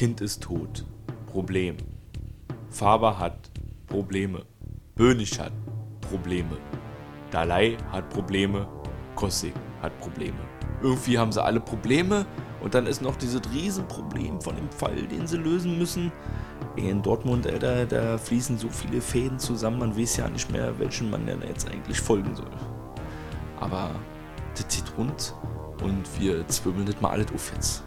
Kind ist tot. Problem. Faber hat Probleme. Böhnisch hat Probleme. Dalai hat Probleme. Kossig hat Probleme. Irgendwie haben sie alle Probleme und dann ist noch dieses Riesenproblem von dem Fall, den sie lösen müssen. In Dortmund, Alter, da fließen so viele Fäden zusammen, man weiß ja nicht mehr, welchen man denn jetzt eigentlich folgen soll. Aber das zieht rund und wir zwirbeln das mal alles auf jetzt.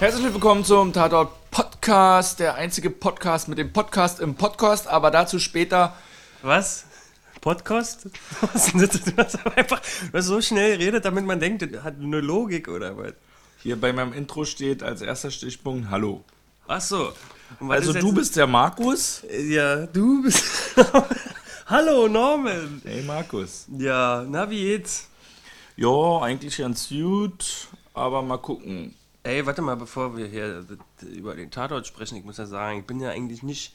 Herzlich willkommen zum Tatort Podcast, der einzige Podcast mit dem Podcast im Podcast, aber dazu später. Was? Podcast? Du hast einfach was so schnell redet, damit man denkt, das hat eine Logik oder was? Hier bei meinem Intro steht als erster Stichpunkt Hallo. Ach so. Also du bist der Markus? Ja, du bist. Hallo Norman. Hey Markus. Ja, na wie geht's? Ja, eigentlich ganz gut, aber mal gucken. Ey, warte mal, bevor wir hier über den Tatort sprechen, ich muss ja sagen, ich bin ja eigentlich nicht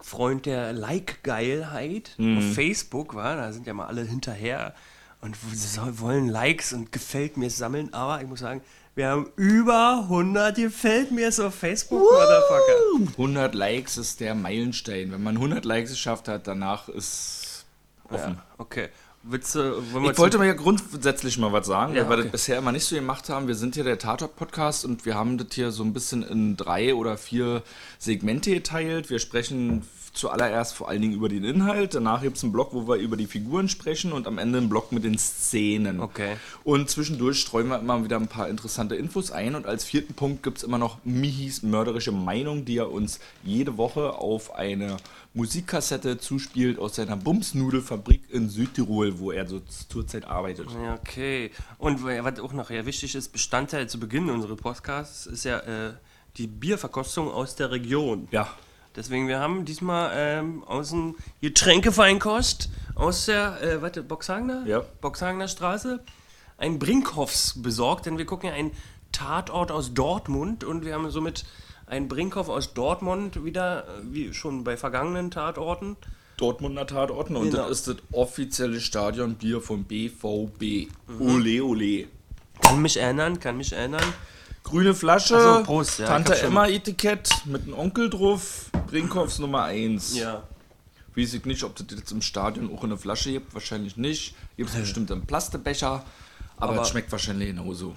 Freund der Like-Geilheit auf Facebook, war. Da sind ja mal alle hinterher und wollen Likes und gefällt mir sammeln, aber ich muss sagen, wir haben über 100 gefällt mir auf Facebook, Motherfucker. 100 Likes ist der Meilenstein. Wenn man 100 Likes geschafft hat, danach ist offen. Ja, okay. Willst du, Ich wollte mal ja grundsätzlich mal was sagen, Ja, weil wir okay. das bisher immer nicht so gemacht haben. Wir sind hier der Tatort-Podcast und wir haben das hier so ein bisschen in drei oder vier Segmente geteilt. Wir sprechen zuallererst vor allen Dingen über den Inhalt. Danach gibt es einen Blog, wo wir über die Figuren sprechen und am Ende einen Blog mit den Szenen. Okay. Und zwischendurch streuen wir immer wieder ein paar interessante Infos ein. Und als vierten Punkt gibt es immer noch Mihis mörderische Meinung, die er uns jede Woche auf eine Musikkassette zuspielt aus seiner Bumsnudelfabrik in Südtirol, wo er so zurzeit arbeitet. Okay. Und was auch noch ja wichtig ist, Bestandteil zu Beginn unseres Podcasts ist ja äh, die Bierverkostung aus der Region. Ja, Deswegen, wir haben diesmal ähm, aus dem Getränkefeinkost aus der, äh, warte, Boxhagener? Ja. Boxhagener Straße ein Brinkhoffs besorgt, denn wir gucken ja einen Tatort aus Dortmund und wir haben somit einen Brinkhoff aus Dortmund wieder, äh, wie schon bei vergangenen Tatorten. Dortmunder Tatorten und Genau. das ist das offizielle Stadionbier von BVB. Ole, ole. Kann mich erinnern, kann mich erinnern. Grüne Flasche, Ach so, Prost, ja, Tante hab schon- Emma Etikett mit einem Onkel drauf, Brinkhoffs Nummer 1. Ja. Weiß ich nicht, ob das jetzt im Stadion auch in der Flasche gibt, wahrscheinlich nicht. Gibt es bestimmt im Plastebecher, aber, Aber- es schmeckt wahrscheinlich genauso.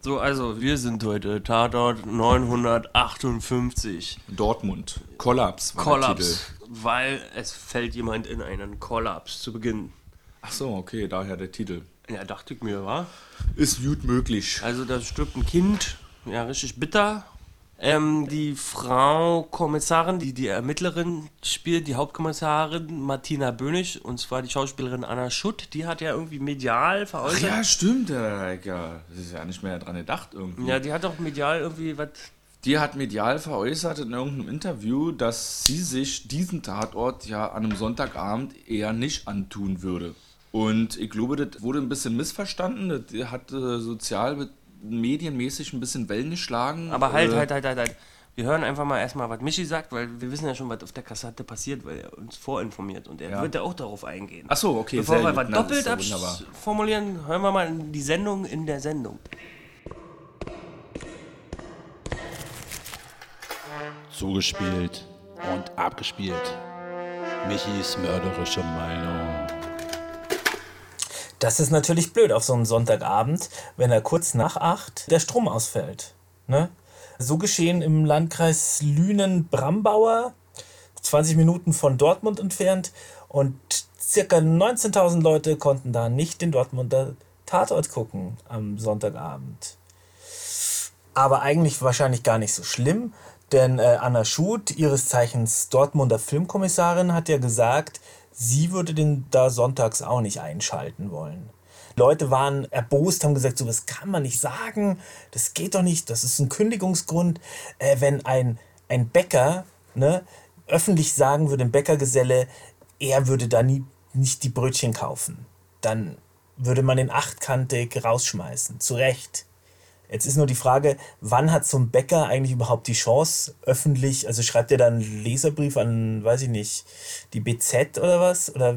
So, also wir sind heute Tatort 958. Dortmund. Kollaps Kollaps, weil es fällt jemand in einen Kollaps zu Beginn. Ach so, okay, daher der Titel. Ja, dachte ich mir, war. Ist gut möglich. Also da stirbt ein Kind, ja, richtig bitter. Ähm, die Frau Kommissarin, die die Ermittlerin spielt, die Hauptkommissarin Martina Bönig, und zwar die Schauspielerin Anna Schutt, die hat ja irgendwie medial Ach veräußert. ja, stimmt. Ja, das ist ja nicht mehr dran gedacht irgendwie. ja, die hat auch medial irgendwie was. Die hat medial veräußert in irgendeinem Interview, dass sie sich diesen Tatort ja an einem Sonntagabend eher nicht antun würde. Und ich glaube, das wurde ein bisschen missverstanden. Das hat äh, sozial medienmäßig ein bisschen Wellen geschlagen. Aber halt, äh, halt, halt, halt, halt. Wir hören einfach mal erstmal, was Michi sagt, weil wir wissen ja schon, was auf der Kassette passiert, weil er uns vorinformiert und er Ja. wird ja auch darauf eingehen. Ach so, okay. Bevor wir was doppelt abformulieren, hören wir mal in die Sendung in der Sendung. Zugespielt und abgespielt. Michis mörderische Meinung. Das ist natürlich blöd auf so einen Sonntagabend, wenn er kurz nach acht der Strom ausfällt. Ne? So geschehen im Landkreis Lünen-Brambauer, 20 Minuten von Dortmund entfernt. Und circa 19.000 Leute konnten da nicht den Dortmunder Tatort gucken am Sonntagabend. Aber eigentlich wahrscheinlich gar nicht so schlimm, denn äh, Anna Schut, ihres Zeichens Dortmunder Filmkommissarin, hat ja gesagt, sie würde den da sonntags auch nicht einschalten wollen. Leute waren erbost, haben gesagt, so was kann man nicht sagen, das geht doch nicht, das ist ein Kündigungsgrund. Äh, wenn ein, ein Bäcker ne, öffentlich sagen würde, ein Bäckergeselle, er würde da nie, nicht die Brötchen kaufen, dann würde man den achtkantig rausschmeißen, zu Recht. Jetzt ist nur die Frage, wann hat so ein Bäcker eigentlich überhaupt die Chance, öffentlich, also schreibt er dann einen Leserbrief an, weiß ich nicht, die BZ oder was? Oder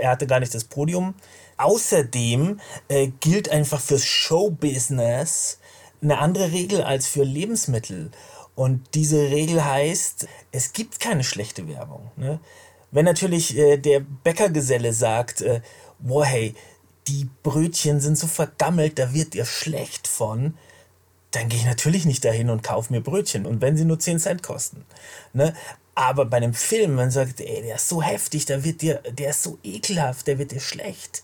er hatte gar nicht das Podium. Außerdem äh, gilt einfach fürs Showbusiness eine andere Regel als für Lebensmittel. Und diese Regel heißt, es gibt keine schlechte Werbung. Ne? Wenn natürlich äh, der Bäckergeselle sagt, äh, boah, hey, die Brötchen sind so vergammelt, da wird dir schlecht von, dann gehe ich natürlich nicht dahin und kaufe mir Brötchen. Und wenn sie nur 10 Cent kosten. Ne? Aber bei einem Film, man sagt, ey, der ist so heftig, da wird dir, der ist so ekelhaft, der wird dir schlecht,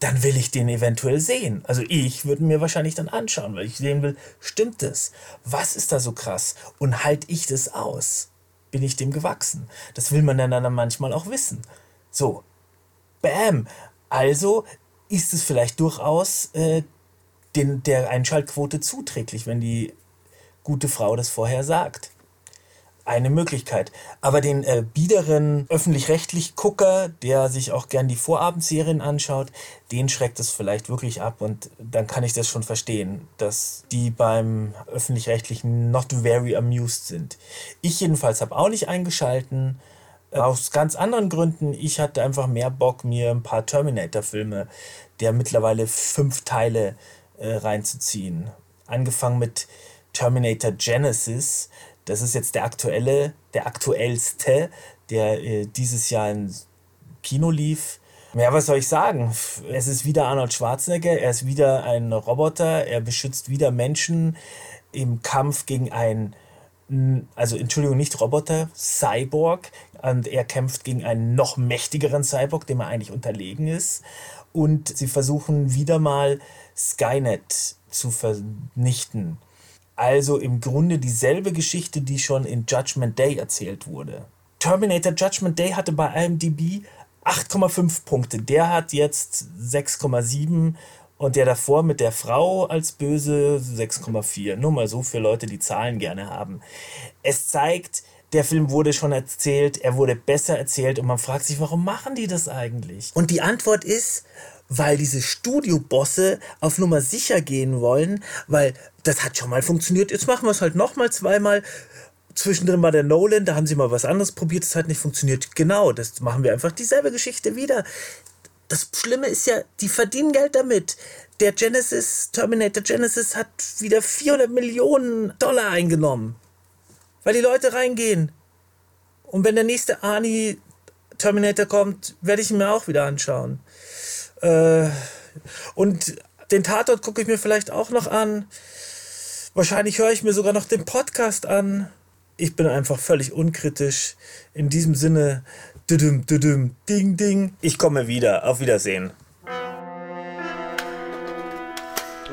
dann will ich den eventuell sehen. Also ich würde mir wahrscheinlich dann anschauen, weil ich sehen will, stimmt es? Was ist da so krass? Und halte ich das aus? Bin ich dem gewachsen? Das will man dann, dann manchmal auch wissen. So, bam. Also ist es vielleicht durchaus äh, den, der Einschaltquote zuträglich, wenn die gute Frau das vorher sagt eine Möglichkeit. Aber den äh, biederen öffentlich-rechtlich Gucker, der sich auch gern die Vorabendserien anschaut, den schreckt es vielleicht wirklich ab und dann kann ich das schon verstehen, dass die beim öffentlich-rechtlichen not very amused sind. Ich jedenfalls habe auch nicht eingeschalten. Aus ganz anderen Gründen. Ich hatte einfach mehr Bock, mir ein paar Terminator-Filme, der mittlerweile fünf Teile äh, reinzuziehen. Angefangen mit Terminator Genesis, das ist jetzt der aktuelle, der aktuellste, der äh, dieses Jahr im Kino lief. Ja, was soll ich sagen? Es ist wieder Arnold Schwarzenegger, er ist wieder ein Roboter, er beschützt wieder Menschen im Kampf gegen ein, also Entschuldigung, nicht Roboter, Cyborg. Und er kämpft gegen einen noch mächtigeren Cyborg, dem er eigentlich unterlegen ist. Und sie versuchen wieder mal Skynet zu vernichten. Also im Grunde dieselbe Geschichte, die schon in Judgment Day erzählt wurde. Terminator Judgment Day hatte bei IMDb 8,5 Punkte. Der hat jetzt 6,7 und der davor mit der Frau als böse 6,4. Nur mal so für Leute, die Zahlen gerne haben. Es zeigt, der Film wurde schon erzählt, er wurde besser erzählt und man fragt sich, warum machen die das eigentlich? Und die Antwort ist, weil diese Studiobosse auf Nummer sicher gehen wollen, weil das hat schon mal funktioniert, jetzt machen wir es halt nochmal zweimal. Zwischendrin war der Nolan, da haben sie mal was anderes probiert, das hat nicht funktioniert. Genau, das machen wir einfach dieselbe Geschichte wieder. Das Schlimme ist ja, die verdienen Geld damit. Der Genesis, Terminator Genesis hat wieder 400 Millionen Dollar eingenommen. Weil die Leute reingehen. Und wenn der nächste Arnie Terminator kommt, werde ich ihn mir auch wieder anschauen. Äh, und den Tatort gucke ich mir vielleicht auch noch an. Wahrscheinlich höre ich mir sogar noch den Podcast an. Ich bin einfach völlig unkritisch. In diesem Sinne, düdüm, düdüm, ding, ding. Ich komme wieder. Auf Wiedersehen.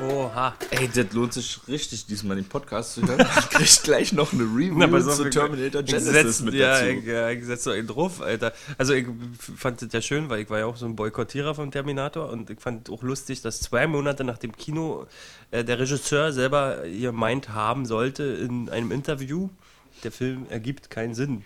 Oha. Ey, das lohnt sich richtig, diesmal den Podcast zu hören. Ich krieg gleich noch eine Review Na, pass auf, zu ich- Terminator Genesis setz, mit ja, dazu. Ich, ja, ich setze einen drauf, Alter. Also ich fand das ja schön, weil ich war ja auch so ein Boykottierer von Terminator und ich fand auch lustig, dass zwei Monate nach dem Kino äh, der Regisseur selber ihr meint haben sollte in einem Interview, der Film ergibt keinen Sinn.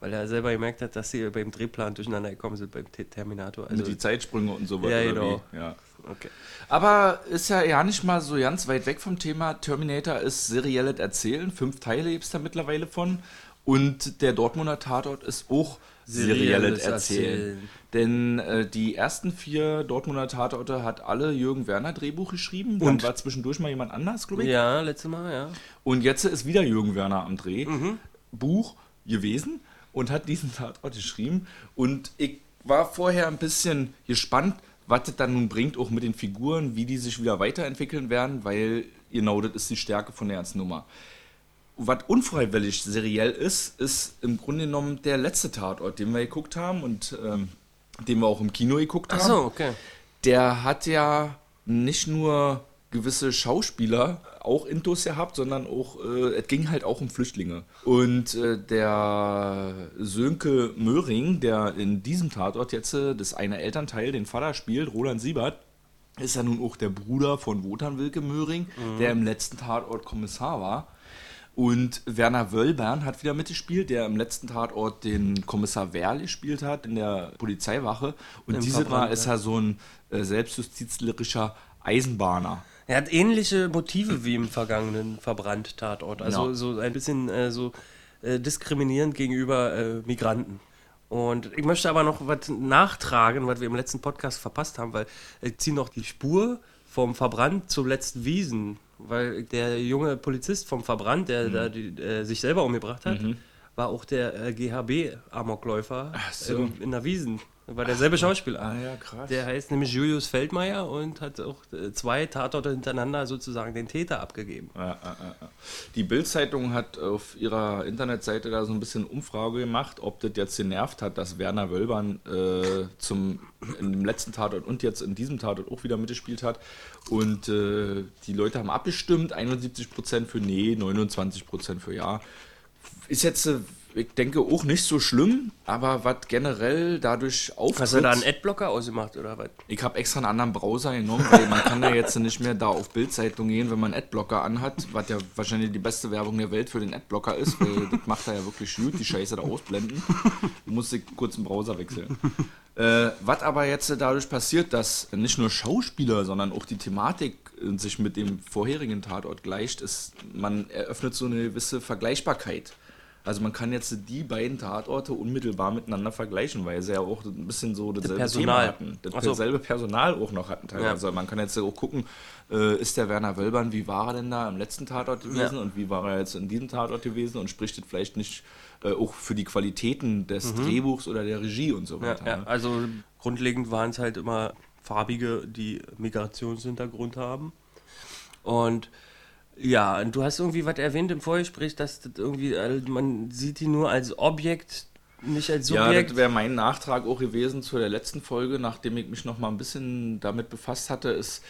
Weil er selber gemerkt hat, dass sie beim Drehplan durcheinander gekommen sind beim Terminator. Also, mit die Zeitsprünge und so weiter. Ja, genau. Ja. okay. Aber ist ja ja nicht mal so ganz weit weg vom Thema. Terminator ist serielles Erzählen. Fünf Teile gibt es da mittlerweile von. Und der Dortmunder Tatort ist auch serielles Erzählen. Erzählen. Denn äh, die ersten vier Dortmunder Tatorte hat alle Jürgen Werner Drehbuch geschrieben. Dann Und- war zwischendurch mal jemand anders, glaube ich. Ja, letztes Mal, ja. Und jetzt ist wieder Jürgen Werner am Dreh. Buch gewesen und hat diesen Tatort geschrieben. Und ich war vorher ein bisschen gespannt, was das dann nun bringt, auch mit den Figuren, wie die sich wieder weiterentwickeln werden, weil genau das ist die Stärke von der ganzen Nummer. Was unfreiwillig seriell ist, ist im Grunde genommen der letzte Tatort, den wir geguckt haben und ähm, den wir auch im Kino geguckt haben Ach so, okay. der hat ja nicht nur gewisse Schauspieler auch Intus gehabt, sondern auch, äh, es ging halt auch um Flüchtlinge. Und äh, der Sönke Möhring, der in diesem Tatort jetzt äh, das eine Elternteil, den Vater spielt, Roland Siebert, ist ja nun auch der Bruder von Wotan Wilke Möhring, der im letzten Tatort Kommissar war. Und Werner Wöllbern hat wieder mitgespielt, der im letzten Tatort den Kommissar Werl gespielt hat in der Polizeiwache. Und Im dieses Mal ist ja. er so ein äh, selbstjustizlerischer Eisenbahner. Er hat ähnliche Motive wie im vergangenen Verbrannt-Tatort. Also Ja. so ein bisschen äh, so äh, diskriminierend gegenüber äh, Migranten. Und ich möchte aber noch was nachtragen, was wir im letzten Podcast verpasst haben, weil ich ziehe noch die Spur vom Verbrannt zum letzten Wiesen. Weil der junge Polizist vom Verbrannt, der Mhm. da die, äh, sich selber umgebracht hat, war auch der äh, GHB-Amokläufer so. ähm, in der Wiesen. War derselbe Schauspieler. Ah ja, krass. Der heißt nämlich Julius Feldmeier und hat auch äh, zwei Tatorte hintereinander sozusagen den Täter abgegeben. Ja, ja, ja, ja. Die Bild-Zeitung hat auf ihrer Internetseite da so ein bisschen Umfrage gemacht, ob das jetzt genervt hat, dass Werner Wölbern äh, zum, in dem letzten Tatort und jetzt in diesem Tatort auch wieder mitgespielt hat. Und äh, die Leute haben abgestimmt, 71% für Nee, 29% für Ja. Ist jetzt, äh, ich denke, auch nicht so schlimm, aber was generell dadurch auftritt... Hast du da einen Adblocker ausgemacht oder was? Ich habe extra einen anderen Browser genommen, weil man kann ja jetzt nicht mehr da auf Bildzeitung gehen, wenn man einen Adblocker anhat, was ja wahrscheinlich die beste Werbung der Welt für den Adblocker ist, weil das macht er ja wirklich gut, die Scheiße da ausblenden. Du musst ich kurz den Browser wechseln. Äh, was aber jetzt dadurch passiert, dass nicht nur Schauspieler, sondern auch die Thematik äh, sich mit dem vorherigen Tatort gleicht, ist, man eröffnet so eine gewisse Vergleichbarkeit. Also man kann jetzt die beiden Tatorte unmittelbar miteinander vergleichen, weil sie ja auch ein bisschen so dasselbe Personal. Thema hatten. Das so. selbe Personal auch noch hatten teilweise. Ja. Also man kann jetzt auch gucken, äh, ist der Werner Wölbern, wie war er denn da im letzten Tatort gewesen Ja. und wie war er jetzt in diesem Tatort gewesen und spricht das vielleicht nicht äh, auch für die Qualitäten des Drehbuchs oder der Regie und so Mhm. Weiter. ja, ne? also grundlegend waren es halt immer Farbige, die Migrationshintergrund haben. Und ja, und du hast irgendwie was erwähnt im Vorgespräch, dass das irgendwie, äh, man sieht die nur als Objekt, nicht als Ja, Subjekt. das wäre mein Nachtrag auch gewesen zu der letzten Folge, nachdem ich mich noch mal ein bisschen damit befasst hatte, ist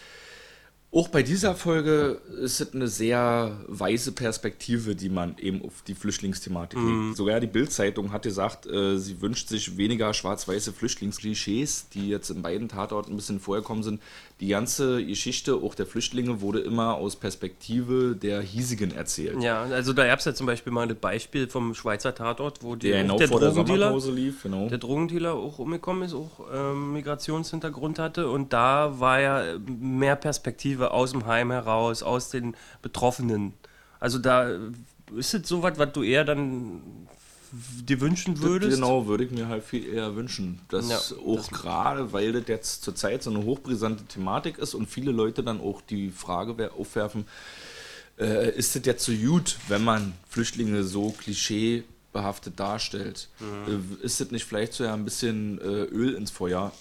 auch bei dieser Folge ist es eine sehr weise Perspektive, die man eben auf die Flüchtlingsthematik legt. Sogar die Bild-Zeitung hat gesagt, äh, sie wünscht sich weniger schwarz-weiße Flüchtlingsklischees, die jetzt in beiden Tatorten ein bisschen vorgekommen sind. Die ganze Geschichte, auch der Flüchtlinge, wurde immer aus Perspektive der hiesigen erzählt. ja, also da gab es ja zum Beispiel mal das Beispiel vom Schweizer Tatort, wo die, Der genau der vor der Drogendealer Sommerpause lief, genau. der Drogendealer auch umgekommen ist, auch ähm, Migrationshintergrund hatte. Und da war ja mehr Perspektive aus dem Heim heraus, aus den Betroffenen. Also da ist es sowas, was du eher dann dir wünschen würdest. Genau, würde ich mir halt viel eher wünschen. Dass Ja, auch das- gerade, weil das jetzt zurzeit so eine hochbrisante Thematik ist und viele Leute dann auch die Frage wer- aufwerfen, äh, ist es jetzt so gut, wenn man Flüchtlinge so klischeebehaftet darstellt? Mhm. Äh, ist es nicht vielleicht so ja ein bisschen äh, Öl ins Feuer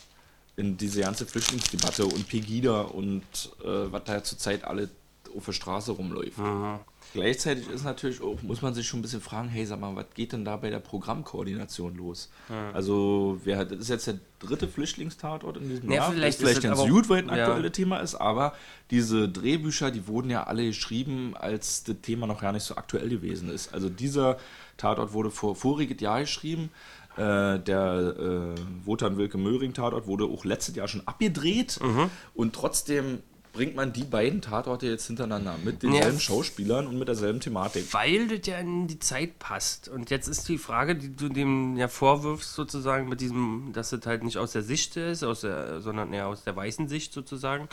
in diese ganze Flüchtlingsdebatte und Pegida und äh, was da zurzeit alle auf der Straße rumläuft? Mhm. Gleichzeitig ist natürlich auch, muss man sich schon ein bisschen fragen, hey, sag mal, was geht denn da bei der Programmkoordination los? Also, wer hat, das ist jetzt der dritte Flüchtlingstatort in diesem Ja, Jahr. vielleicht ist vielleicht ganz gut, weil es ein ja. aktuelles Thema ist, aber diese Drehbücher, die wurden ja alle geschrieben, als das Thema noch gar nicht so aktuell gewesen ist. Also dieser Tatort wurde vor voriges Jahr geschrieben. Äh, der äh, Wotan Wilke Möhring Tatort wurde auch letztes Jahr schon abgedreht Mhm. und trotzdem bringt man die beiden Tatorte jetzt hintereinander mit denselben Ja. Schauspielern und mit derselben Thematik. Weil das ja in die Zeit passt. Und jetzt ist die Frage, die du dem ja vorwirfst, sozusagen, mit diesem, dass das halt nicht aus der Sicht ist, aus der, sondern eher aus der weißen Sicht sozusagen.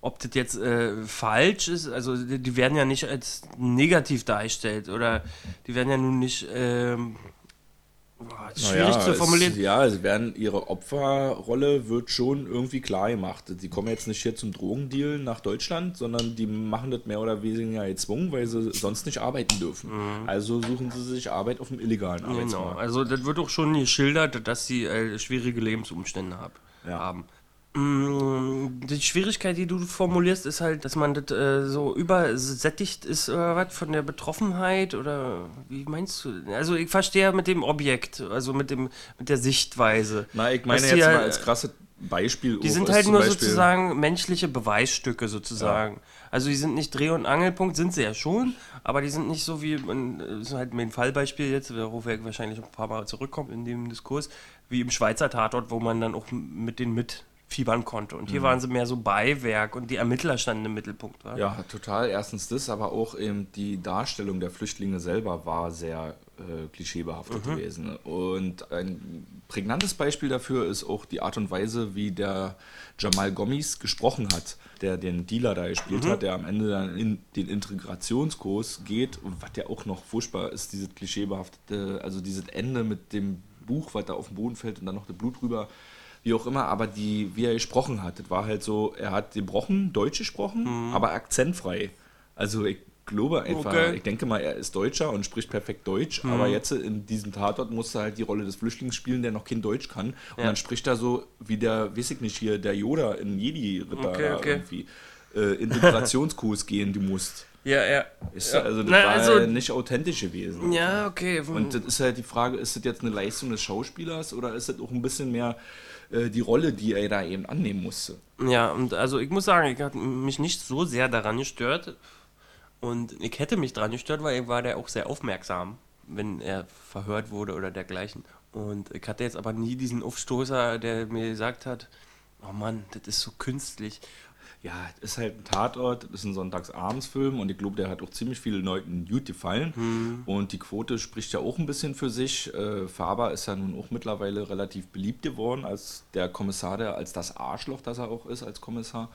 Ob das jetzt äh, falsch ist, also die, die werden ja nicht als negativ dargestellt oder die werden ja nun nicht. Ähm, boah, schwierig Naja, zu formulieren. Es, ja, sie werden, ihre Opferrolle wird schon irgendwie klar gemacht. Sie kommen jetzt nicht hier zum Drogendeal nach Deutschland, sondern die machen das mehr oder weniger gezwungen, weil sie sonst nicht arbeiten dürfen. Also suchen sie sich Arbeit auf dem illegalen Mhm. Genau, Arbeitsmarkt. also das wird auch schon geschildert, dass sie äh, schwierige Lebensumstände hab, Ja. haben. Mm, Die Schwierigkeit, die du formulierst, ist halt, dass man das äh, so übersättigt ist oder was von der Betroffenheit oder wie meinst du? Also ich verstehe mit dem Objekt, also mit dem mit der Sichtweise. Na, ich meine jetzt ja- mal als krasses Beispiel. Die sind halt nur Beispiel- sozusagen menschliche Beweisstücke sozusagen. Also die sind nicht Dreh- und Angelpunkt, sind sie ja schon, aber die sind nicht so wie, das ist halt mein Fallbeispiel jetzt, worauf wir wahrscheinlich ein paar Mal zurückkommen in dem Diskurs, wie im Schweizer Tatort, wo man dann auch mit denen mit fiebern konnte. Und hier waren sie mehr so Beiwerk und die Ermittler standen im Mittelpunkt. Wa? Ja, total. Erstens das, aber auch eben die Darstellung der Flüchtlinge selber war sehr äh, klischeebehaftet gewesen. Und ein prägnantes Beispiel dafür ist auch die Art und Weise, wie der Jamal Gommis gesprochen hat, der den Dealer da gespielt hat, der am Ende dann in den Integrationskurs geht und was ja auch noch furchtbar ist, dieses klischeebehaftete, also dieses Ende mit dem Buch, was da auf den Boden fällt und dann noch das Blut drüber wie auch immer, aber die, wie er gesprochen hat, das war halt so, er hat gebrochen, Deutsch gesprochen, aber akzentfrei. Also ich glaube einfach, Okay. ich denke mal, er ist Deutscher und spricht perfekt Deutsch, aber jetzt in diesem Tatort musste er halt die Rolle des Flüchtlings spielen, der noch kein Deutsch kann. Und Ja. dann spricht er so wie der, weiß ich nicht, hier, der Yoda in Jedi-Ritter Okay, okay. irgendwie. Äh, Integrationskurs gehen, du musst. Ja, ja. Ist, ja. Also das Na, war also- nicht authentisch gewesen. Ja, okay. Und das ist halt die Frage, ist das jetzt eine Leistung des Schauspielers oder ist das auch ein bisschen mehr äh, die Rolle, die er da eben annehmen musste? Ja, und also ich muss sagen, ich habe mich nicht so sehr daran gestört. Und ich hätte mich daran gestört, weil ich war der auch sehr aufmerksam, wenn er verhört wurde oder dergleichen. Und ich hatte jetzt aber nie diesen Aufstoßer, der mir gesagt hat, oh Mann, das ist so künstlich. Ja, es ist halt ein Tatort, ist ein Sonntagsabendsfilm und ich glaube, der hat auch ziemlich vielen Leuten gut gefallen. Und die Quote spricht ja auch ein bisschen für sich. Äh, Faber ist ja nun auch mittlerweile relativ beliebt geworden als der Kommissar, der, als das Arschloch, das er auch ist als Kommissar.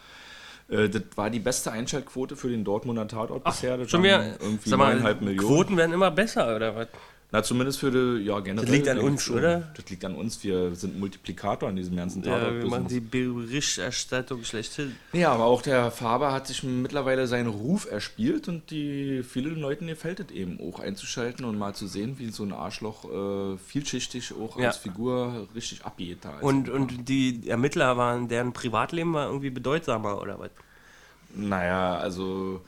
Äh, das war die beste Einschaltquote für den Dortmunder Tatort bisher. Das Schon wieder, irgendwie sag mal, 9,5 Millionen. Quoten werden immer besser, oder was? Na, zumindest für die, ja, generell. Das liegt an uns, oder? Das liegt an uns. Wir sind Multiplikator an diesem ganzen Ja, Tatort. wir machen die Berichterstattung schlechthin. Ja, aber auch der Faber hat sich mittlerweile seinen Ruf erspielt und die vielen Leuten gefällt es eben auch einzuschalten und mal zu sehen, wie so ein Arschloch äh, vielschichtig auch Ja. als Figur richtig abgeht. Da als Und, und die Ermittler waren, deren Privatleben war irgendwie bedeutsamer, oder was? naja, also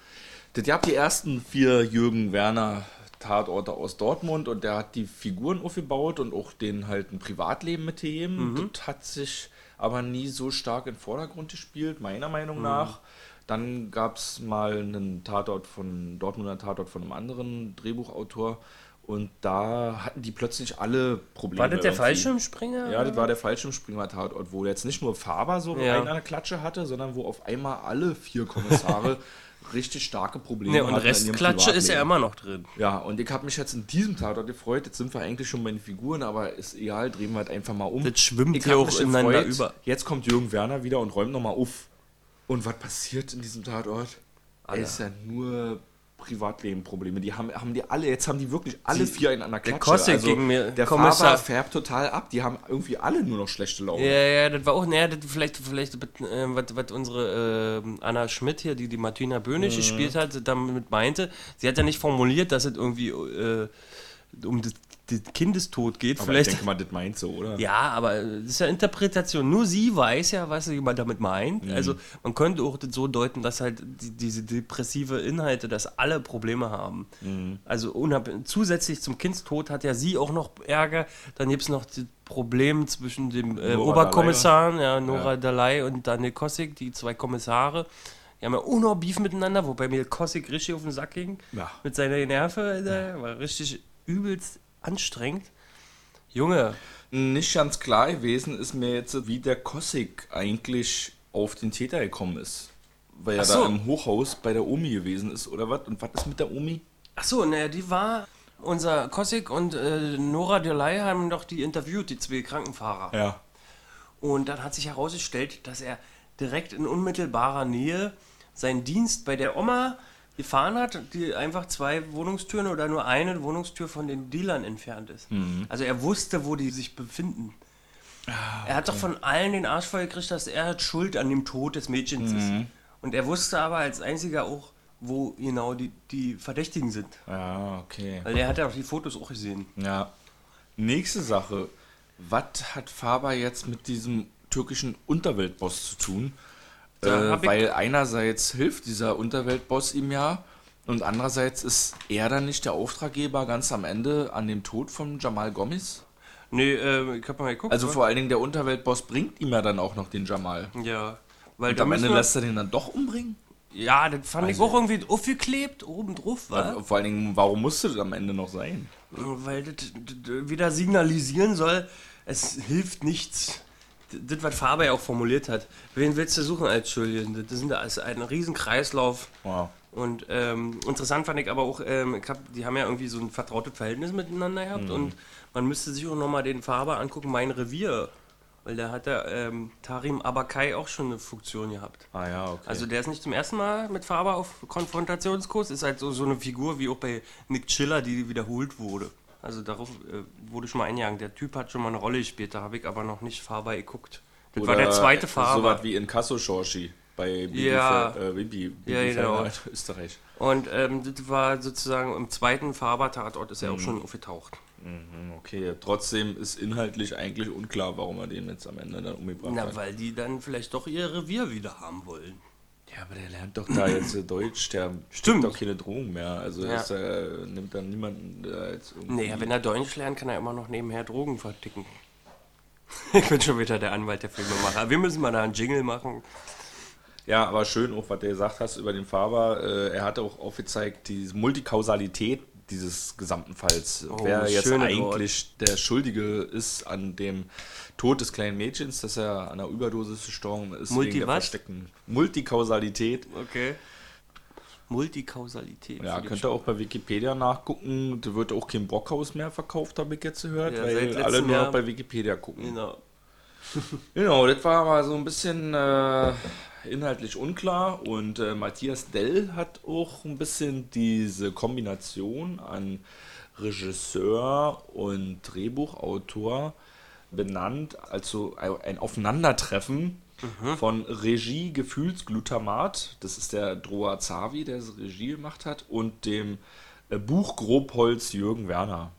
das gab die ersten vier Jürgen Werner Tatorte aus Dortmund und der hat die Figuren aufgebaut und auch den halt ein Privatleben mitgegeben. Das hat sich aber nie so stark in den Vordergrund gespielt, meiner Meinung nach. Dann gab es mal einen Tatort von Dortmunder Tatort von einem anderen Drehbuchautor und da hatten die plötzlich alle Probleme. War das der irgendwie. Fallschirmspringer? Ja, das war der Fallschirmspringer-Tatort, wo jetzt nicht nur Faber so Ja. einen an der Klatsche hatte, sondern wo auf einmal alle vier Kommissare richtig starke Probleme Ja, und Restklatsche ist ja immer noch drin. Ja, und ich habe mich jetzt in diesem Tatort gefreut. Jetzt sind wir eigentlich schon bei den Figuren, aber ist egal, drehen wir halt einfach mal um. Das schwimmt Ich hier hab auch ineinander gefreut. über. Jetzt kommt Jürgen Werner wieder und räumt nochmal auf. Und was passiert in diesem Tatort? Alter. Ist ja nur Privatlebenprobleme. Die haben, haben die alle, jetzt haben die wirklich alle vier in einer Klatsche. Kostik gegen mir, der Kommissar- Faber färbt total ab. Die haben irgendwie alle nur noch schlechte Laune. Ja, ja, das war auch, naja, das vielleicht, vielleicht äh, was, was unsere äh, Anna Schmidt hier, die die Martina Böhnisch gespielt hat, damit meinte, sie hat ja nicht formuliert, dass es irgendwie äh, um das Kindestod geht. Aber vielleicht ich denke mal, das meint so, oder? Ja, aber das ist ja Interpretation. Nur sie weiß ja, was sie damit meint. Also man könnte auch das so deuten, dass halt die, diese depressive Inhalte, dass alle Probleme haben. Also unab zusätzlich zum Kindstod hat ja sie auch noch Ärger. Dann gibt es noch das Problem zwischen dem äh, Oberkommissar, ja, Nora Dalai und Daniel Kossig, die zwei Kommissare. Die haben ja noch Beef miteinander, wobei mir Kossig richtig auf den Sack ging. Ja. Mit seiner Nerve, Alter. War richtig übelst anstrengend. Junge, Nicht ganz klar gewesen ist mir jetzt, wie der Kossig eigentlich auf den Täter gekommen ist. Weil er so. da im Hochhaus bei der Omi gewesen ist, oder was? Und was ist mit der Omi? Ach so, naja, die war. Unser Kossig und äh, Nora Delay haben doch die interviewt, die zwei Krankenfahrer. Ja. Und dann hat sich herausgestellt, dass er direkt in unmittelbarer Nähe seinen Dienst bei der Oma gefahren hat, die einfach zwei Wohnungstüren oder nur eine Wohnungstür von den Dealern entfernt ist. Also er wusste, wo die sich befinden. Er hat doch von allen den Arsch voll gekriegt, dass er halt schuld an dem Tod des Mädchens ist. Und er wusste aber als einziger auch, wo genau die, die Verdächtigen sind. Ja, okay. Weil er hat ja auch die Fotos auch gesehen. Ja. Nächste Sache. Was hat Faber jetzt mit diesem türkischen Unterweltboss zu tun? Da Äh, ich- weil einerseits hilft dieser Unterweltboss ihm ja und andererseits ist er dann nicht der Auftraggeber ganz am Ende an dem Tod von Jamal Gomis? Nee, äh, ich hab mal geguckt. Also wa? vor allen Dingen der Unterweltboss bringt ihm ja dann auch noch den Jamal. Ja. Weil Und am Ende lässt er den dann doch umbringen? Ja, das fand ich Also- auch irgendwie aufgeklebt, oben drauf, war. Vor allen Dingen, warum musste das am Ende noch sein? Weil das, das wieder signalisieren soll, es hilft nichts, das, was Faber ja auch formuliert hat. Wen willst du suchen als Julian? Das sind also ein riesen Kreislauf. Wow. Und ähm, interessant fand ich aber auch, ähm, ich hab, die haben ja irgendwie so ein vertrautes Verhältnis miteinander Mhm. gehabt und man müsste sich auch nochmal den Faber angucken, mein Revier. Weil da hat der ähm, Tarim Abakai auch schon eine Funktion gehabt. Ah ja, okay. Also der ist nicht zum ersten Mal mit Faber auf Konfrontationskurs, ist halt so, so eine Figur wie auch bei Nick Chiller, die wiederholt wurde. Also darauf äh, wurde schon mal eingegangen. Der Typ hat schon mal eine Rolle gespielt, da habe ich aber noch nicht Faber geguckt. Das war der zweite So Faber. was wie in Kasso Shoshi bei Bibi, Ja. Fe- äh, Bibi, Bibi Ja, genau. Österreich. Und ähm, das war sozusagen im zweiten Faber-Tatort ist er auch schon aufgetaucht. Mhm, Okay, trotzdem ist inhaltlich eigentlich unklar, warum er den jetzt am Ende dann umgebracht Na, hat. weil die dann vielleicht doch ihr Revier wieder haben wollen. Ja, aber der lernt doch da jetzt äh, Deutsch, der Stimmt. doch keine Drohung mehr. Also Ja. ist, äh, nimmt dann niemanden jetzt irgendwie. Nee, wenn er Deutsch lernt, kann er immer noch nebenher Drogen verticken. Ich bin schon wieder der Anwalt der Filmemacher. Wir müssen mal da einen Jingle machen. Ja, aber schön auch, was du gesagt hast über den Faber. Äh, er hat auch aufgezeigt, die Multikausalität dieses gesamten Falls. Oh, Wer jetzt eigentlich der Schuldige ist an dem Tod des kleinen Mädchens, dass er an einer Überdosis gestorben ist. Multi wegen der was? versteckten Multikausalität. Okay. Multikausalität. Ja, könnt ihr auch bei Wikipedia nachgucken. Da wird auch kein Brockhaus mehr verkauft, habe ich jetzt gehört, Ja, weil alle nur noch bei Wikipedia gucken. Genau. Genau, das war aber so ein bisschen äh, inhaltlich unklar und äh, Matthias Dell hat auch ein bisschen diese Kombination an Regisseur und Drehbuchautor benannt, also ein Aufeinandertreffen von Regie Gefühlsglutamat, das ist der Droa Zavi, der das Regie gemacht hat, und dem äh, Buch Grobholz Jürgen Werner.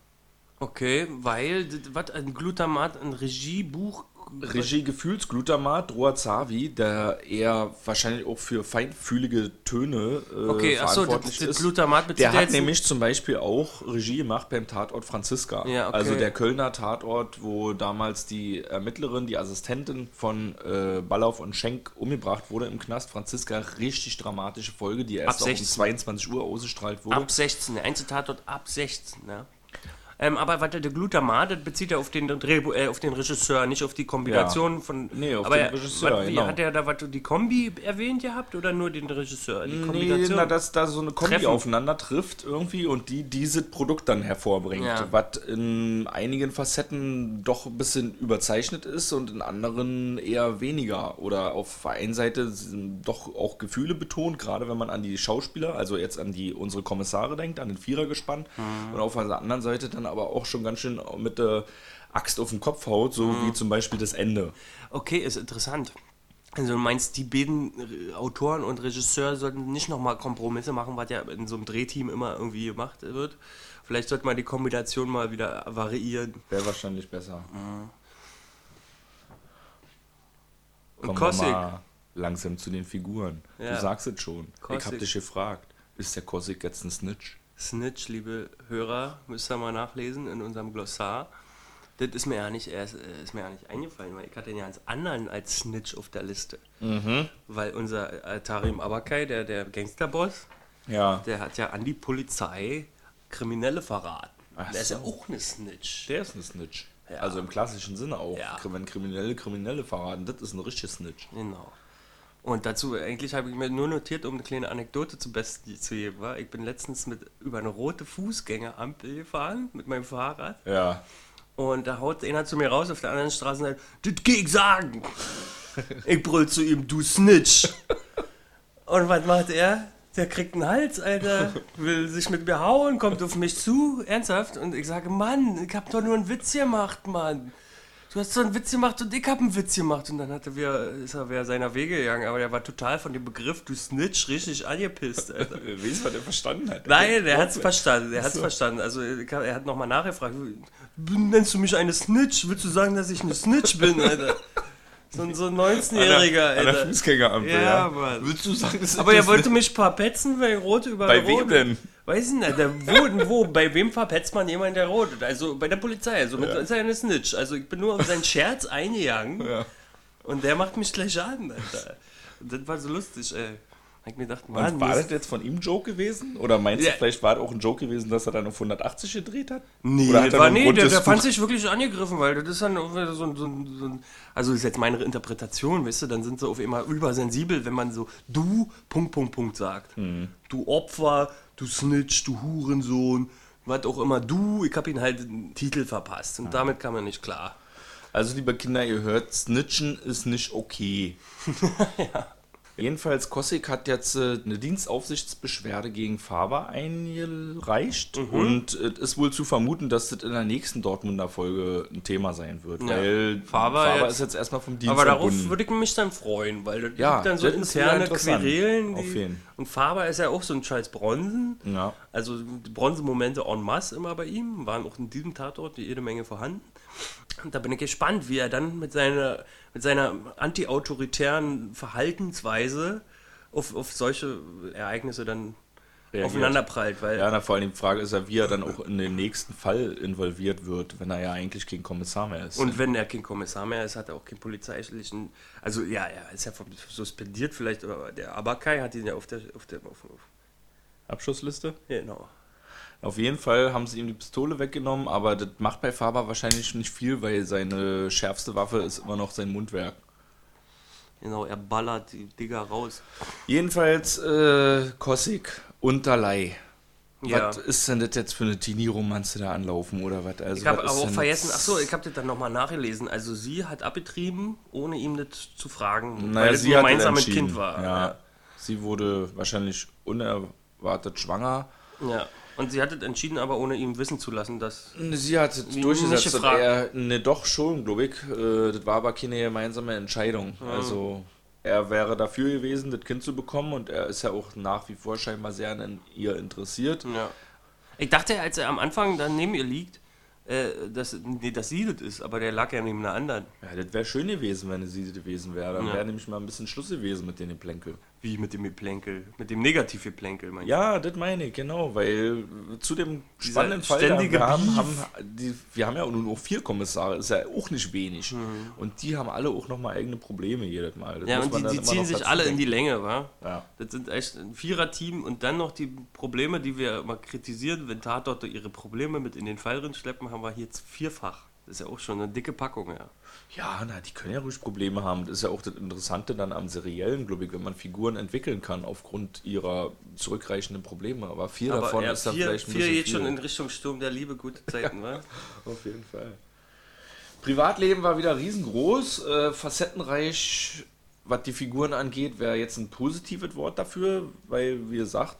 Okay, weil, was, ein Glutamat, ein Regiebuch. Regie Gefühlsglutamat, Droa Zavi, der eher wahrscheinlich auch für feinfühlige Töne äh, Okay, achso, das, verantwortlich das ist. Glutamat bezieht Der hat nämlich zum Beispiel auch Regie gemacht beim Tatort Franziska. Ja, okay. Also der Kölner Tatort, wo damals die Ermittlerin, die Assistentin von äh, Ballauf und Schenk umgebracht wurde im Knast. Franziska, richtig dramatische Folge, die erst Ab auch um 16. 22 Uhr ausgestrahlt wurde. Ab 16, der einzige Tatort ab 16, ne? Ähm, aber warte, der Glutamat, das bezieht ja auf den, Drehbu äh, auf den Regisseur, nicht auf die Kombination Ja. von. Nee, auf aber den Regisseur, wat, wie, genau. Hat er da was, die Kombi erwähnt gehabt oder nur den Regisseur? Die Nee, na, dass da so eine Kombi Treffen. aufeinander trifft irgendwie und die dieses Produkt dann hervorbringt. Ja. Was in einigen Facetten doch ein bisschen überzeichnet ist und in anderen eher weniger. Oder auf der einen Seite doch auch Gefühle betont, gerade wenn man an die Schauspieler, also jetzt an die unsere Kommissare denkt, an den Vierergespann. Mhm. Und auf der anderen Seite dann aber auch schon ganz schön mit der Axt auf den Kopf haut, so Mhm. wie zum Beispiel das Ende. Okay, ist interessant. Also du meinst, die beiden äh, Autoren und Regisseur sollten nicht nochmal Kompromisse machen, was ja in so einem Drehteam immer irgendwie gemacht wird. Vielleicht sollte man die Kombination mal wieder variieren. Wäre wahrscheinlich besser. Und Kommen wir Kossig. mal langsam zu den Figuren. Ja. Du sagst es schon. Ich Kossig. hab dich gefragt. Ist der Kossig jetzt ein Snitch? Snitch, liebe Hörer, müsst ihr mal nachlesen in unserem Glossar. Das ist mir ja nicht erst äh, ist mir ja nicht eingefallen, weil ich hatte den ja als anderen als Snitch auf der Liste. Mhm. Weil unser äh, Tarim Abakai, der, der Gangsterboss, Ja. der hat ja an die Polizei Kriminelle verraten. Ach der ist ja so. auch eine Snitch. Der ist ein Snitch. Ja. Also im klassischen Sinne auch. Ja. Wenn Kriminelle Kriminelle verraten, das ist ein richtiger Snitch. Genau. Und dazu, eigentlich habe ich mir nur notiert, um eine kleine Anekdote zu besten zu geben. War. Ich bin letztens mit über eine rote Fußgängerampel gefahren mit meinem Fahrrad. Ja. Und da haut einer zu mir raus auf der anderen Straßenseite, das geh ich sagen. ich brüll zu ihm, du Snitch. Und was macht er? Der kriegt einen Hals, Alter, will sich mit mir hauen, kommt auf mich zu, ernsthaft. Und ich sage, Mann, ich hab doch nur einen Witz gemacht, Mann. Du hast so einen Witz gemacht und ich hab einen Witz gemacht. Und dann hat er wieder, ist er wieder seiner Wege gegangen. Aber der war total von dem Begriff, du Snitch, richtig angepisst, Alter. Weißt du, was er verstanden hat? Nein, der hat's verstanden. Der hat's verstanden. Also er hat nochmal nachgefragt. Nennst du mich eine Snitch? Willst du sagen, dass ich eine Snitch bin, Alter? So ein, so ein 19-Jähriger, An der Alter. Fußgängerampel, Ja, ja. Mann. Willst du sagen, das ist Aber er wollte mich verpetzen, weil rot über Bei rot. wem denn? Weiß ich nicht. Der, wo, wo, bei wem verpetzt man jemanden, der rot ist? Also bei der Polizei. Also mit, ist er eine Snitch. Also ich bin nur auf seinen Scherz eingegangen. Ja. Und der macht mich gleich an, Alter. Und das war so lustig, ey. Hab ich mir gedacht, Und Mann, war das- das jetzt von ihm ein Joke gewesen? Oder meinst Ja. du, vielleicht war das auch ein Joke gewesen, dass er dann auf 180 gedreht hat? Nee, Oder hat das er war, nur nee der, der fand Buch- sich wirklich angegriffen, weil das ist dann auch wieder so, ein- so, ein- so ein, also ist jetzt meine Interpretation, weißt du, dann sind sie auf immer übersensibel, wenn man so du, Punkt, Punkt, Punkt sagt. Hm. Du Opfer, du Snitch, du Hurensohn, was auch immer, du, ich habe ihn halt einen Titel verpasst und damit kam er nicht klar. Also, liebe Kinder, ihr hört, Snitchen ist nicht okay. Jedenfalls, Kossig hat jetzt äh, eine Dienstaufsichtsbeschwerde gegen Faber eingereicht Mhm. und es ist wohl zu vermuten, dass das in der nächsten Dortmunder Folge ein Thema sein wird, Ja. weil Faber Faber jetzt- ist jetzt erstmal vom Dienst Aber darauf würde ich mich dann freuen, weil das Ja, gibt dann so interne. Querelen. Auf Die, jeden. Und Faber ist ja auch so ein scheiß Bronzen. Ja. Also die Bronzemomente en masse immer bei ihm, waren auch in diesem Tatort jede Menge vorhanden. Und da bin ich gespannt, wie er dann mit seiner, mit seiner anti-autoritären Verhaltensweise auf, auf solche Ereignisse dann Reagiert. aufeinanderprallt. Weil Ja, na, vor allem die Frage ist ja, wie er dann auch in den nächsten Fall involviert wird, wenn er ja eigentlich kein Kommissar mehr ist. Und wenn er kein Kommissar mehr ist, hat er auch keinen polizeilichen. Also ja, er ist ja suspendiert vielleicht, aber der Abakai hat ihn ja auf der. Auf der auf, auf, Abschussliste? genau. Auf jeden Fall haben sie ihm die Pistole weggenommen, aber das macht bei Faber wahrscheinlich nicht viel, weil seine schärfste Waffe ist immer noch sein Mundwerk. Genau, er ballert die Digger raus. Jedenfalls, äh, Kossig und Dalai. Ja. Was ist denn das jetzt für eine Teenie-Romanze da anlaufen oder was? Also, Ich habe aber auch vergessen, achso, ich habe das dann nochmal nachgelesen. Also sie hat abgetrieben, ohne ihm das zu fragen, Naja, weil es gemeinsames entschieden. Kind war. Ja. Sie wurde wahrscheinlich unerwartet schwanger. Ja. Und sie hat es entschieden, aber ohne ihm wissen zu lassen, dass. Sie hat es durchgesetzt und er, ne, doch schon, glaube ich. Äh, das war aber keine gemeinsame Entscheidung. Also, er wäre dafür gewesen, das Kind zu bekommen und er ist ja auch nach wie vor scheinbar sehr an ihr interessiert. Ja. Ich dachte, als er am Anfang dann neben ihr liegt, äh, dass, nee, dass sie das ist, aber der lag ja neben einer anderen. Ja, das wäre schön gewesen, wenn sie gewesen wäre. Dann Ja. wäre nämlich mal ein bisschen Schluss gewesen mit den Geplänkel. Wie mit dem Geplänkel, mit dem Negativgeplänkel, mein Ja, das meine ich, genau, weil zu dem spannenden Fall, ständige wir, haben, haben die, wir haben ja nun auch vier Kommissare, ist ja auch nicht wenig. Und die haben alle auch nochmal eigene Probleme jedes Mal. Das Mhm. Ja, und die, die ziehen sich alle in die denken. Länge, wa? Ja. Das sind echt ein Viererteam und dann noch die Probleme, die wir immer kritisieren, wenn Tatorte ihre Probleme mit in den Fall schleppen, haben wir hier jetzt vierfach. Das ist ja auch schon eine dicke Packung, ja. Ja, na, die können ja ruhig Probleme haben. Das ist ja auch das Interessante dann am seriellen, glaube ich, wenn man Figuren entwickeln kann aufgrund ihrer zurückreichenden Probleme. Aber vier Aber davon ja, ist dann vielleicht ein vier bisschen geht viel. schon in Richtung Sturm der Liebe, gute Zeiten, wa? Auf jeden Fall. Privatleben war wieder riesengroß, äh, facettenreich, was die Figuren angeht, wäre jetzt ein positives Wort dafür, weil, wie gesagt,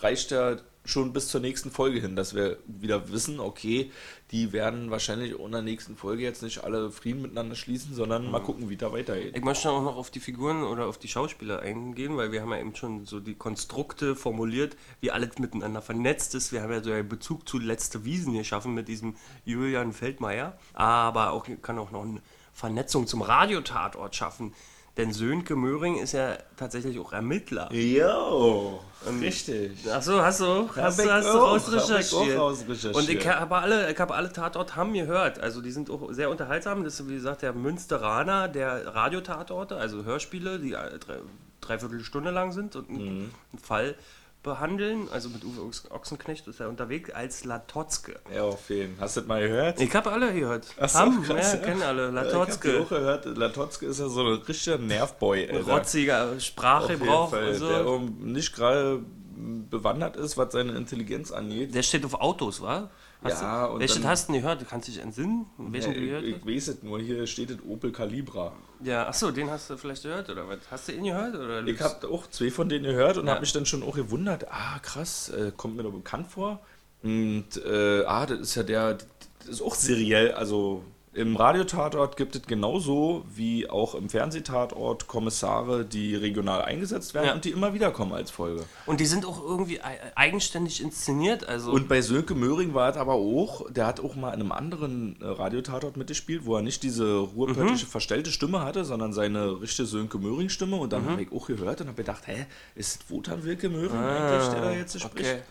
reicht ja schon bis zur nächsten Folge hin, dass wir wieder wissen, okay, die werden wahrscheinlich in der nächsten Folge jetzt nicht alle Frieden miteinander schließen, sondern mal gucken, wie da weitergeht. Ich möchte auch noch auf die Figuren oder auf die Schauspieler eingehen, weil wir haben ja eben schon so die Konstrukte formuliert, wie alles miteinander vernetzt ist. Wir haben ja so einen Bezug zu Letzte Wiesen geschaffen mit diesem Julian Feldmeier, aber auch kann auch noch eine Vernetzung zum Radiotatort schaffen. Denn Sönke Möhring ist ja tatsächlich auch Ermittler. Jo, richtig. Achso, hast du auch? Hast, du- hast du hab auch rausrecherchiert. Und ich habe alle, ich habe alle Tatort haben gehört. Also die sind auch sehr unterhaltsam. Das ist, wie gesagt, der Münsteraner der Radiotatorte, also Hörspiele, die äh, drei, dreiviertel Stunde lang sind und Mhm. einen Fall behandeln. Also mit Uwe Ochs- Ochsenknecht ist er unterwegs als Latotzke. Ja, auf jeden Hast du das mal gehört? Ich habe alle gehört. Ach so, haben, krass, ja, ja. kennen alle. Ich Latotzke. auch gehört, Latotzke ist ja so ein richtiger Nervboy. Alter. Rotziger Sprachgebrauch und so. der Der, um, nicht gerade bewandert ist, was seine Intelligenz angeht. steht auf Autos, wa? Hast Ja, du, dann- hast du denn gehört? Du kannst dich entsinnen? Welchen Ja, du gehört ich weiß es nur, hier steht es Opel Calibra. Ja, achso, den hast du vielleicht gehört, oder was? Hast du ihn gehört? Oder Ich habe auch zwei von denen gehört und Ja. habe mich dann schon auch gewundert, ah krass, äh, kommt mir doch bekannt vor. Und äh, ah, das ist ja der, das ist auch seriell, also im Radiotatort gibt es genauso wie auch im Fernsehtatort Kommissare, die regional eingesetzt werden Ja. und die immer wieder kommen als Folge. Und die sind auch irgendwie ei- eigenständig inszeniert, also. Und bei Sönke Möhring war es aber auch, der hat auch mal in einem anderen äh, Radiotatort mitgespielt, wo er nicht diese Mhm. ruhrpöttische verstellte Stimme hatte, sondern seine richtige Sönke Möhring-Stimme. Und dann Mhm. habe ich auch gehört und habe gedacht, hä, ist Wotan Wilke Möhring eigentlich, der da jetzt spricht? Ah, okay.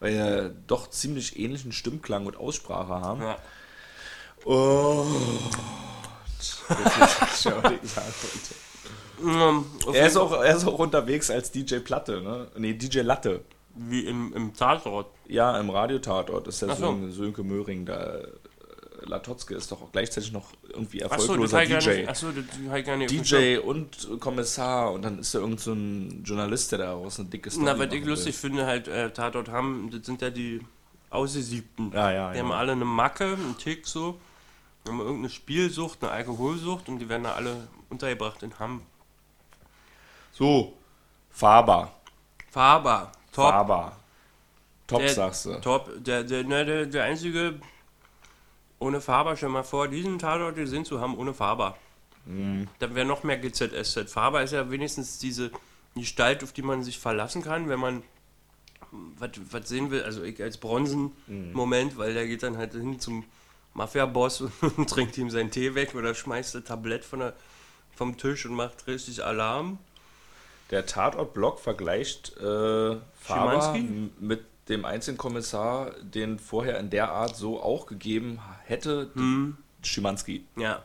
Weil er doch ziemlich ähnlichen Stimmklang und Aussprache haben. ja. Oh. Das ist schon, was ich sagen wollte. Er ist, auch, er ist auch unterwegs als DJ Platte, ne? Nee, DJ Latte. Wie im, im Tatort. Ja, im Radiotatort ist der so. Sönke, Sönke Möhring da. äh, Latotzke ist doch auch gleichzeitig noch irgendwie Achso, erfolgloser gar DJ. nicht. Achso, nicht. DJ und Kommissar und dann ist da irgend so ein Journalist, der daraus eine dicke Story Na, was ich machen will. lustig finde, halt, äh, Tatort haben, das sind ja die Ausgesiebten. Ja, ja, Die ja. haben alle eine Macke, einen Tick so. Haben irgendeine Spielsucht, eine Alkoholsucht und die werden da alle untergebracht in Hamm. So, Faber. Faber, top. Faber. Top, Der- sagst du. Top. Der, der, ne, der, der einzige ohne Faber, stell mal vor, diesen Tatort gesehen zu haben ohne Faber. Mhm. Dann wäre noch mehr GZSZ. Faber ist ja wenigstens diese Gestalt, auf die man sich verlassen kann, wenn man was sehen will. Also ich als Bronzen-Moment, weil der geht dann halt hin zum Mafia-Boss und trinkt ihm seinen Tee weg oder schmeißt ein Tablett von der, vom Tisch und macht richtig Alarm. Der Tatort-Blog vergleicht äh, Faber mit dem einzigen Kommissar, den vorher in der Art so auch gegeben hätte, Hm. Schimanski. Ja.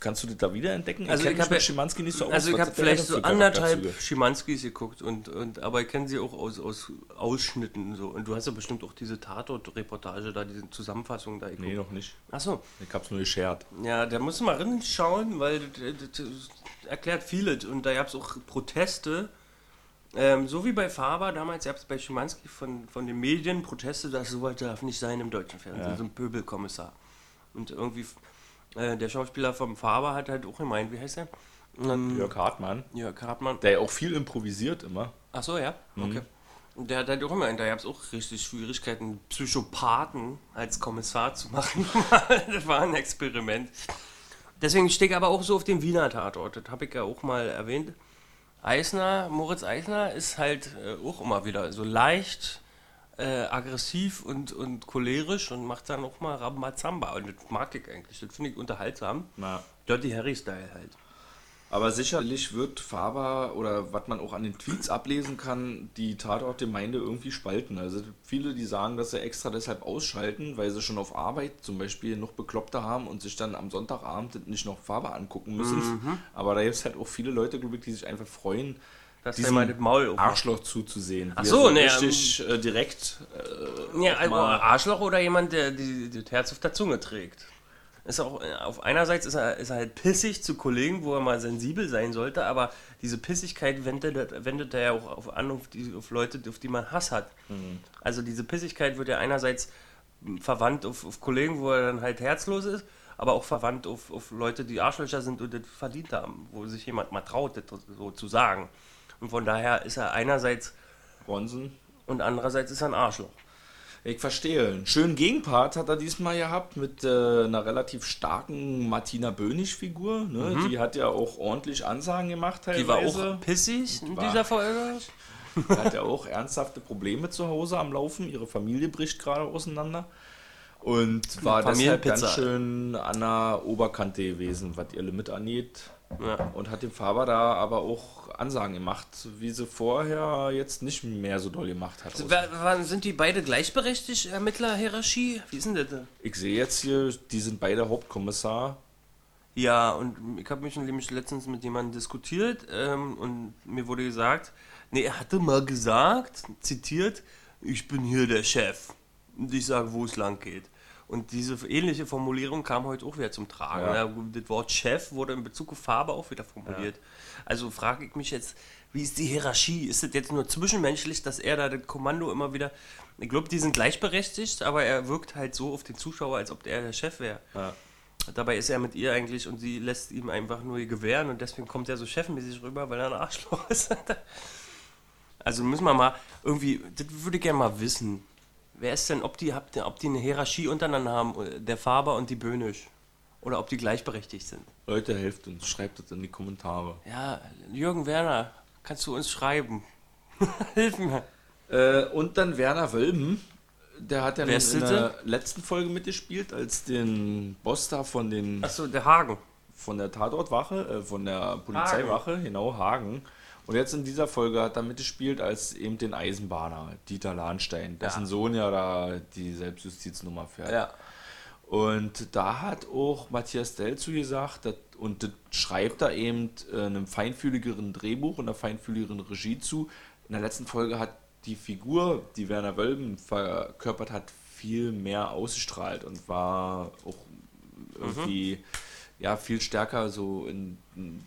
Kannst du das da wieder entdecken? Also ich mich hab mit ja- Schimanski nicht so aus. Also ich habe vielleicht so anderthalb? Schimanskis geguckt und, und aber ich kenne sie auch aus, aus Ausschnitten so. Und du hast ja bestimmt auch diese Tatort-Reportage da, diese Zusammenfassung da geguckt. Nee, noch nicht. Achso, Ich hab's nur geshared. ja, da muss man rinschauen, weil das, das, das erklärt vieles. Und da gab es auch Proteste. Ähm, so wie bei Faber, damals gab es bei Schimanski von, von den Medien Proteste, dass sowas darf nicht sein im deutschen Fernsehen, Ja. so ein Pöbelkommissar. Und irgendwie, äh, der Schauspieler vom Faber hat halt auch gemeint, wie heißt der? Ähm, Jörg Hartmann, Jörg Hartmann. der ja auch viel improvisiert immer. Ach so, ja? Okay. Und der hat halt auch immer, da gab es auch richtig Schwierigkeiten, Psychopathen als Kommissar zu machen. das war ein Experiment. Deswegen stehe ich aber auch so auf den Wiener Tatort. Das habe ich ja auch mal erwähnt. Eisner, Moritz Eisner ist halt äh, auch immer wieder so leicht äh, aggressiv und, und cholerisch und macht dann auch mal Rambazamba. Und das mag ich eigentlich. Das finde ich unterhaltsam. Na. Dirty Harry-Style halt. Aber sicherlich wird Faber oder was man auch an den Tweets ablesen kann, die Tatortgemeinde irgendwie spalten. Also viele, die sagen, dass sie extra deshalb ausschalten, weil sie schon auf Arbeit zum Beispiel noch Bekloppte haben und sich dann am Sonntagabend nicht noch Faber angucken müssen. Mhm. Aber da gibt es halt auch viele Leute, glaube ich, die sich einfach freuen, Dass diesem mal das Maul aufmacht. Arschloch zuzusehen. Ach so, ne, richtig äh, direkt äh, Ja, also Arschloch oder jemand, der die, das Herz auf der Zunge trägt. Ist auch, äh, auf einerseits ist er, ist er halt pissig zu Kollegen, wo er mal sensibel sein sollte, aber diese Pissigkeit wendet, wendet er ja auch auf, an, auf, die, auf Leute, auf die man Hass hat. Also diese Pissigkeit wird ja einerseits verwandt auf, auf Kollegen, wo er dann halt herzlos ist, aber auch verwandt auf, auf Leute, die Arschlöcher sind und das verdient haben, wo sich jemand mal traut, das so zu sagen. Und von daher ist er einerseits Bronzen. und andererseits ist er ein Arschloch. Ich verstehe. Einen schönen Gegenpart hat er diesmal gehabt mit äh, einer relativ starken Martina Bönig-Figur. Ne? Die hat ja auch ordentlich Ansagen gemacht Die war teilweise. auch pissig in dieser Folge. Die hat ja auch ernsthafte Probleme zu Hause am Laufen. Ihre Familie bricht gerade auseinander. Und war deshalb ganz schön an der Oberkante gewesen, was ihr Limit angeht. Ja. Und hat dem Faber da aber auch Ansagen gemacht, wie sie vorher jetzt nicht mehr so doll gemacht hat. Wer- wann Sind die beide gleichberechtigt, Ermittlerhierarchie? Wie ist denn das? denn? Ich sehe jetzt hier, die sind beide Hauptkommissar. Ja, und ich habe mich nämlich letztens mit jemandem diskutiert ähm, und mir wurde gesagt, nee, er hatte mal gesagt, zitiert, ich bin hier der Chef und ich sage, wo es lang geht. Und diese ähnliche Formulierung kam heute auch wieder zum Tragen. Ja. Ja. Das Wort Chef wurde in Bezug auf Farbe auch wieder formuliert. Also frage ich mich jetzt, wie ist die Hierarchie? Ist das jetzt nur zwischenmenschlich, dass er da das Kommando immer wieder. Ich glaube, die sind gleichberechtigt, aber er wirkt halt so auf den Zuschauer, als ob er der Chef wäre. Ja. Dabei ist er mit ihr eigentlich und sie lässt ihm einfach nur ihr gewähren und deswegen kommt er so chefmäßig rüber, weil er ein Arschloch ist. also müssen wir mal irgendwie, das würde ich gerne mal wissen. Wer ist denn, ob die, habt ihr- ob die eine Hierarchie untereinander haben, der Faber und die Böhnisch? Oder ob die gleichberechtigt sind? Leute, helft uns, schreibt das in die Kommentare. Ja, Jürgen Werner, kannst du uns schreiben? Hilf mir. Äh, und dann Werner Wölben, der hat ja Wer in der letzten Folge mitgespielt, als den Boss da von, den, Achso, der Hagen. von der Tatortwache, äh, von der Polizeiwache, genau, Hagen. Und jetzt in dieser Folge hat er mitgespielt als eben den Eisenbahner, Dieter Lahnstein, dessen Ja. Sohn ja da die Selbstjustiznummer fährt. Ja. Und da hat auch Matthias Dell zu gesagt, dat, und das schreibt er eben äh, einem feinfühligeren Drehbuch und einer feinfühligeren Regie zu. In der letzten Folge hat die Figur, die Werner Wölben verkörpert hat, viel mehr ausgestrahlt und war auch irgendwie ja viel stärker so in, in,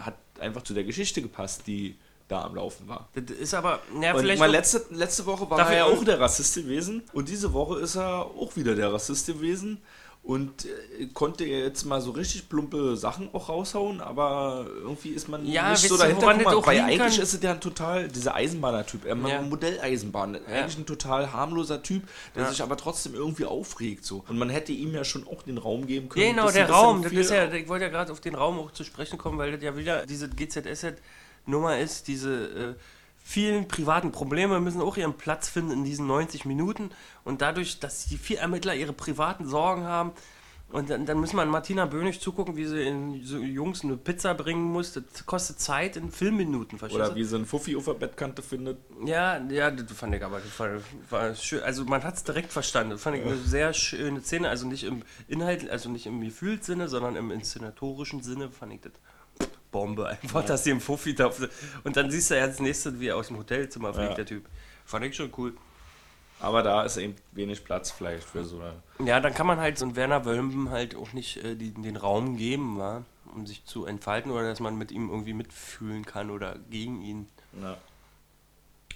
hat einfach zu der Geschichte gepasst, die da am Laufen war. Das ist aber, ja, Und vielleicht. auch- letzte, letzte Woche war er ja auch der Rassist gewesen und diese Woche ist er auch wieder der Rassist gewesen und äh, konnte jetzt mal so richtig plumpe Sachen auch raushauen, aber irgendwie ist man Ja, nicht so dahinter gekommen, auch weil eigentlich kann? ist es ja ein total, dieser Eisenbahner-Typ, er Ja. ein Modelleisenbahn, eigentlich ein total harmloser Typ, der Ja. sich aber trotzdem irgendwie aufregt so und man hätte ihm ja schon auch den Raum geben können. Genau, der Raum. Das ist ja, ich wollte ja gerade auf den Raum auch zu sprechen kommen, weil das ja wieder diese GZSZ-Nummer ist, diese äh, vielen privaten Probleme müssen auch ihren Platz finden in diesen 90 Minuten und dadurch, dass die vier Ermittler ihre privaten Sorgen haben und dann, dann müssen wir an Martina Bönig zugucken, wie sie in so Jungs eine Pizza bringen muss. Das kostet Zeit in Filmminuten, verstehst oder wie so ein Fuffi auf der Bettkante findet. Ja, ja, das fand ich aber, das fand, war schön. Also man hat es direkt verstanden. Das fand ich eine sehr schöne Szene. Also nicht im Inhalt, also nicht im Gefühlssinne, sondern im inszenatorischen Sinne fand ich das Bombe. Einfach, dass sie im Fuffi da Und dann siehst du ja als nächstes, wie er aus dem Hotelzimmer fliegt, Ja. der Typ. Fand ich schon cool. Aber da ist eben wenig Platz vielleicht für so eine Ja, dann kann man halt so einen Werner Wölben halt auch nicht äh, die, den Raum geben, wa? um sich zu entfalten oder dass man mit ihm irgendwie mitfühlen kann oder gegen ihn. ja.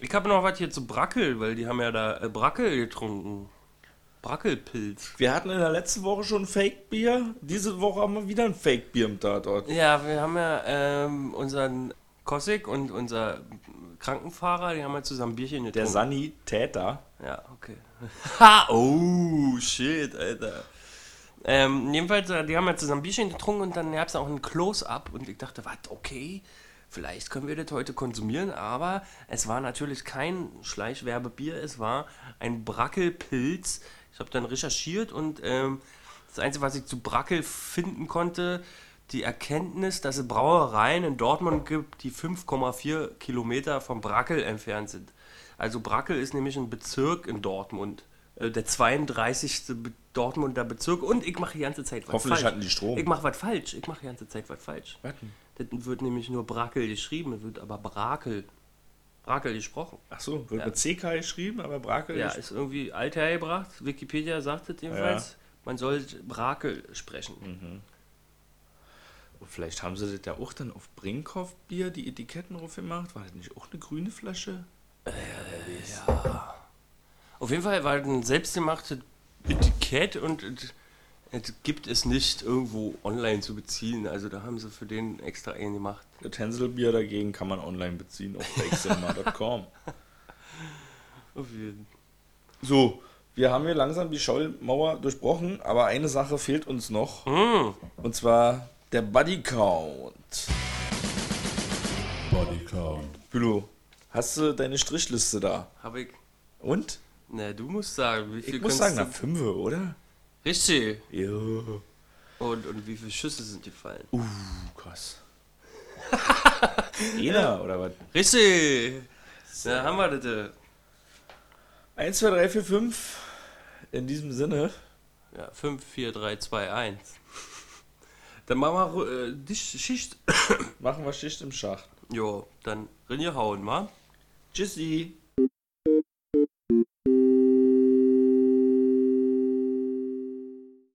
Ich habe noch was hier zu Brackel, weil die haben ja da äh, Brackel getrunken. Brackelpilz. Wir hatten in der letzten Woche schon Fake-Bier. Diese Woche haben wir wieder ein Fake-Bier im Tatort. Ja, wir haben ja ähm, unseren Kossig und unser Krankenfahrer, die haben ja zusammen Bierchen getrunken. Der Sanitäter. Ja, okay. Ha! Oh, shit, Alter. Ähm, jedenfalls, äh, die haben ja zusammen Bierchen getrunken und dann gab es auch ein Close-Up und ich dachte, was, okay, vielleicht können wir das heute konsumieren, aber es war natürlich kein Schleichwerbebier, es war ein Brackelpilz. Ich habe dann recherchiert und ähm, das Einzige, was ich zu Brackel finden konnte, die Erkenntnis, dass es Brauereien in Dortmund gibt, die 5,4 Kilometer vom Brackel entfernt sind. Also Brackel ist nämlich ein Bezirk in Dortmund. Äh, Der 32. Be- Dortmunder Bezirk. Und ich mache die ganze Zeit was Hoffentlich falsch. hatten die Strom. Ich mache was falsch. Ich mache die ganze Zeit was falsch. Was Das wird nämlich nur Brackel geschrieben, es wird aber Brakel. Brakel gesprochen. Ach so, wird Ja. mit CK geschrieben, aber Brakel Ja, ist- ist irgendwie alt hergebracht. Wikipedia sagt es jedenfalls. Man soll Brakel sprechen. Und Oh, vielleicht haben sie das ja auch dann auf Brinkhoff Bier die Etiketten drauf gemacht. War das nicht auch eine grüne Flasche? Auf jeden Fall war das ein selbstgemachtes Etikett und es- es gibt es nicht irgendwo online zu beziehen. Also da haben sie für den extra einen gemacht. Das Hänselbier dagegen kann man online beziehen auf bakecinema.com. Auf jeden. So, wir haben hier langsam die Schollmauer durchbrochen, aber eine Sache fehlt uns noch. Und zwar der Buddy Count. Bodycount. Bülow, hast du deine Strichliste da? Hab ich. Und? Na, du musst sagen, wie viel Ich muss kannst sagen, du- nach fünf, oder? Richtig. Ja. Und, und wie viele Schüsse sind gefallen? Uh, krass. Jeder, oder was? Richtig. Da haben wir das. äh, 1, 2, 3, 4, 5. In diesem Sinne. Ja, 5, 4, 3, 2, 1. Dann machen wir äh, die Schicht. Machen wir Schicht im Schacht. Jo, dann rinne hauen, wa? Tschüssi.